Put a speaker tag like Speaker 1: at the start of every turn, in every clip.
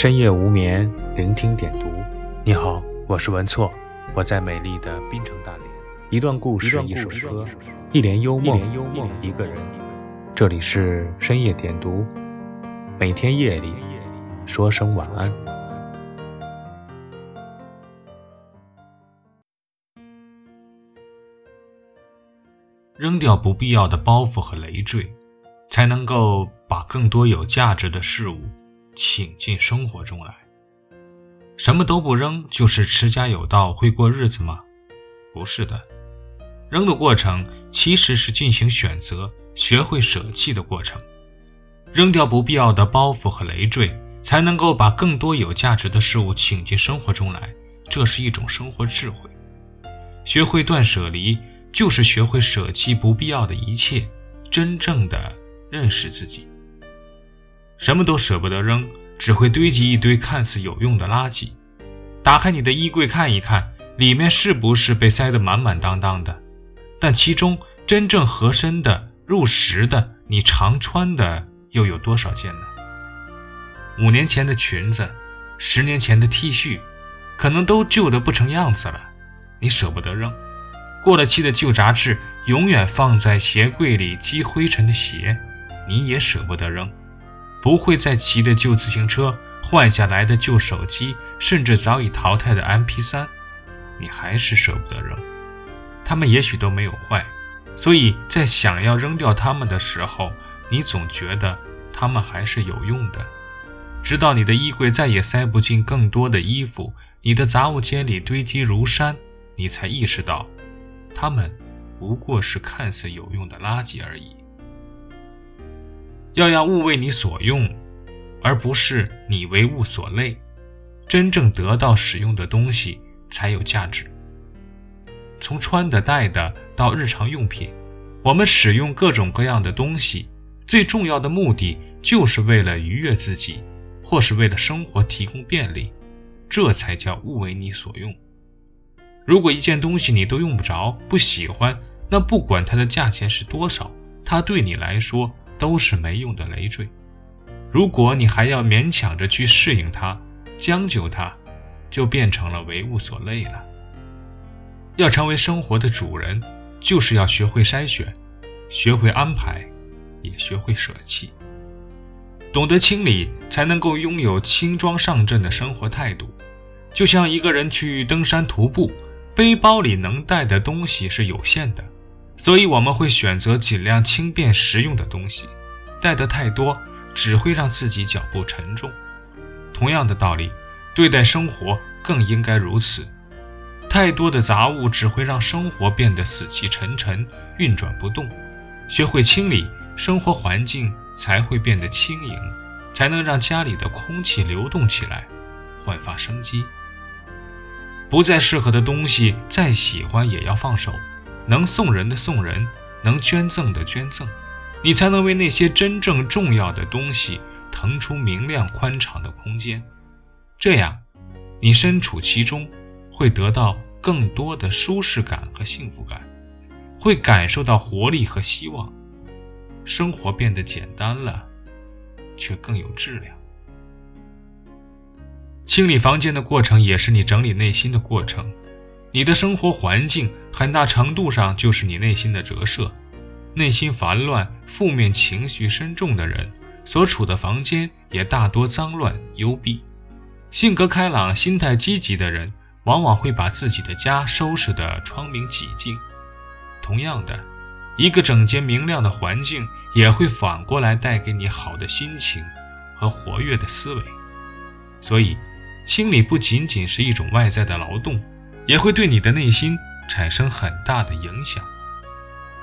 Speaker 1: 深夜无眠，聆听点读。你好，我是文措，我在美丽的滨城大连。一段故事，一首歌，一帘幽梦，一个人。这里是深夜点读，每天夜里说声晚安。
Speaker 2: 扔掉不必要的包袱和累赘，才能够把更多有价值的事物。请进生活中来。什么都不扔，就是持家有道，会过日子吗？不是的，扔的过程其实是进行选择、学会舍弃的过程。扔掉不必要的包袱和累赘，才能够把更多有价值的事物请进生活中来。这是一种生活智慧。学会断舍离，就是学会舍弃不必要的一切，真正的认识自己。什么都舍不得扔，只会堆积一堆看似有用的垃圾。打开你的衣柜看一看，里面是不是被塞得满满当当的？但其中真正合身的、入时的、你常穿的又有多少件呢？五年前的裙子，十年前的 T 恤，可能都旧得不成样子了，你舍不得扔。过了期的旧杂志，永远放在鞋柜里积灰尘的鞋，你也舍不得扔。不会再骑的旧自行车，换下来的旧手机，甚至早已淘汰的 MP3，你还是舍不得扔。它们也许都没有坏，所以在想要扔掉它们的时候，你总觉得它们还是有用的。直到你的衣柜再也塞不进更多的衣服，你的杂物间里堆积如山，你才意识到，它们不过是看似有用的垃圾而已。要让物为你所用，而不是你为物所累。真正得到使用的东西才有价值。从穿的、戴的到日常用品，我们使用各种各样的东西，最重要的目的就是为了愉悦自己，或是为了生活提供便利。这才叫物为你所用。如果一件东西你都用不着、不喜欢，那不管它的价钱是多少，它对你来说。都是没用的累赘。如果你还要勉强着去适应它、将就它，就变成了为物所累了。要成为生活的主人，就是要学会筛选，学会安排，也学会舍弃。懂得清理，才能够拥有轻装上阵的生活态度。就像一个人去登山徒步，背包里能带的东西是有限的。所以我们会选择尽量轻便实用的东西，带得太多只会让自己脚步沉重。同样的道理，对待生活更应该如此。太多的杂物只会让生活变得死气沉沉、运转不动。学会清理，生活环境才会变得轻盈，才能让家里的空气流动起来，焕发生机。不再适合的东西，再喜欢也要放手。能送人的送人，能捐赠的捐赠，你才能为那些真正重要的东西腾出明亮宽敞的空间。这样，你身处其中，会得到更多的舒适感和幸福感，会感受到活力和希望。生活变得简单了，却更有质量。清理房间的过程，也是你整理内心的过程。你的生活环境很大程度上就是你内心的折射。内心烦乱、负面情绪深重的人，所处的房间也大多脏乱幽闭。性格开朗、心态积极的人，往往会把自己的家收拾得窗明几净。同样的，一个整洁明亮的环境，也会反过来带给你好的心情和活跃的思维。所以，清理不仅仅是一种外在的劳动。也会对你的内心产生很大的影响。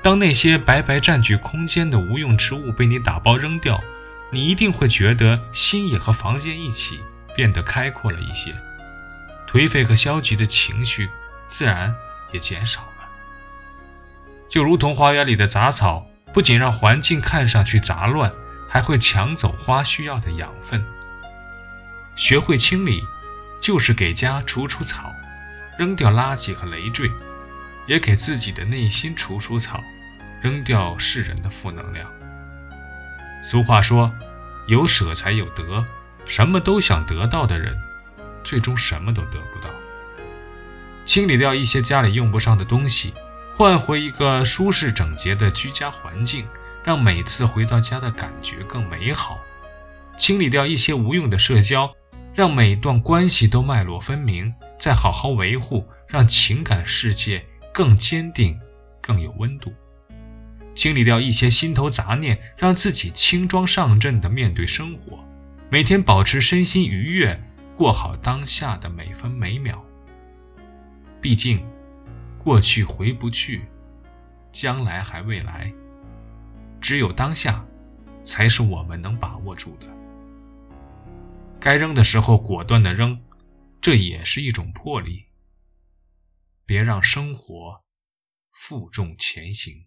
Speaker 2: 当那些白白占据空间的无用之物被你打包扔掉，你一定会觉得心也和房间一起变得开阔了一些，颓废和消极的情绪自然也减少了。就如同花园里的杂草，不仅让环境看上去杂乱，还会抢走花需要的养分。学会清理，就是给家除除草。扔掉垃圾和累赘，也给自己的内心除除草，扔掉世人的负能量。俗话说：“有舍才有得，什么都想得到的人，最终什么都得不到。清理掉一些家里用不上的东西，换回一个舒适整洁的居家环境，让每次回到家的感觉更美好。清理掉一些无用的社交，让每段关系都脉络分明，再好好维护，让情感世界更坚定、更有温度。清理掉一些心头杂念，让自己轻装上阵地面对生活，每天保持身心愉悦，过好当下的每分每秒。毕竟，过去回不去，将来还未来。只有当下，才是我们能把握住的。该扔的时候果断的扔，这也是一种魄力。别让生活负重前行。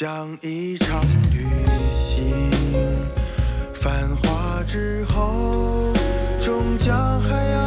Speaker 3: 像一场旅行，繁华之后，终将还要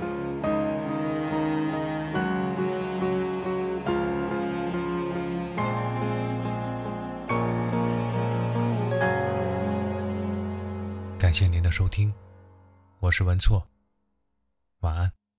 Speaker 1: 收听，我是文措，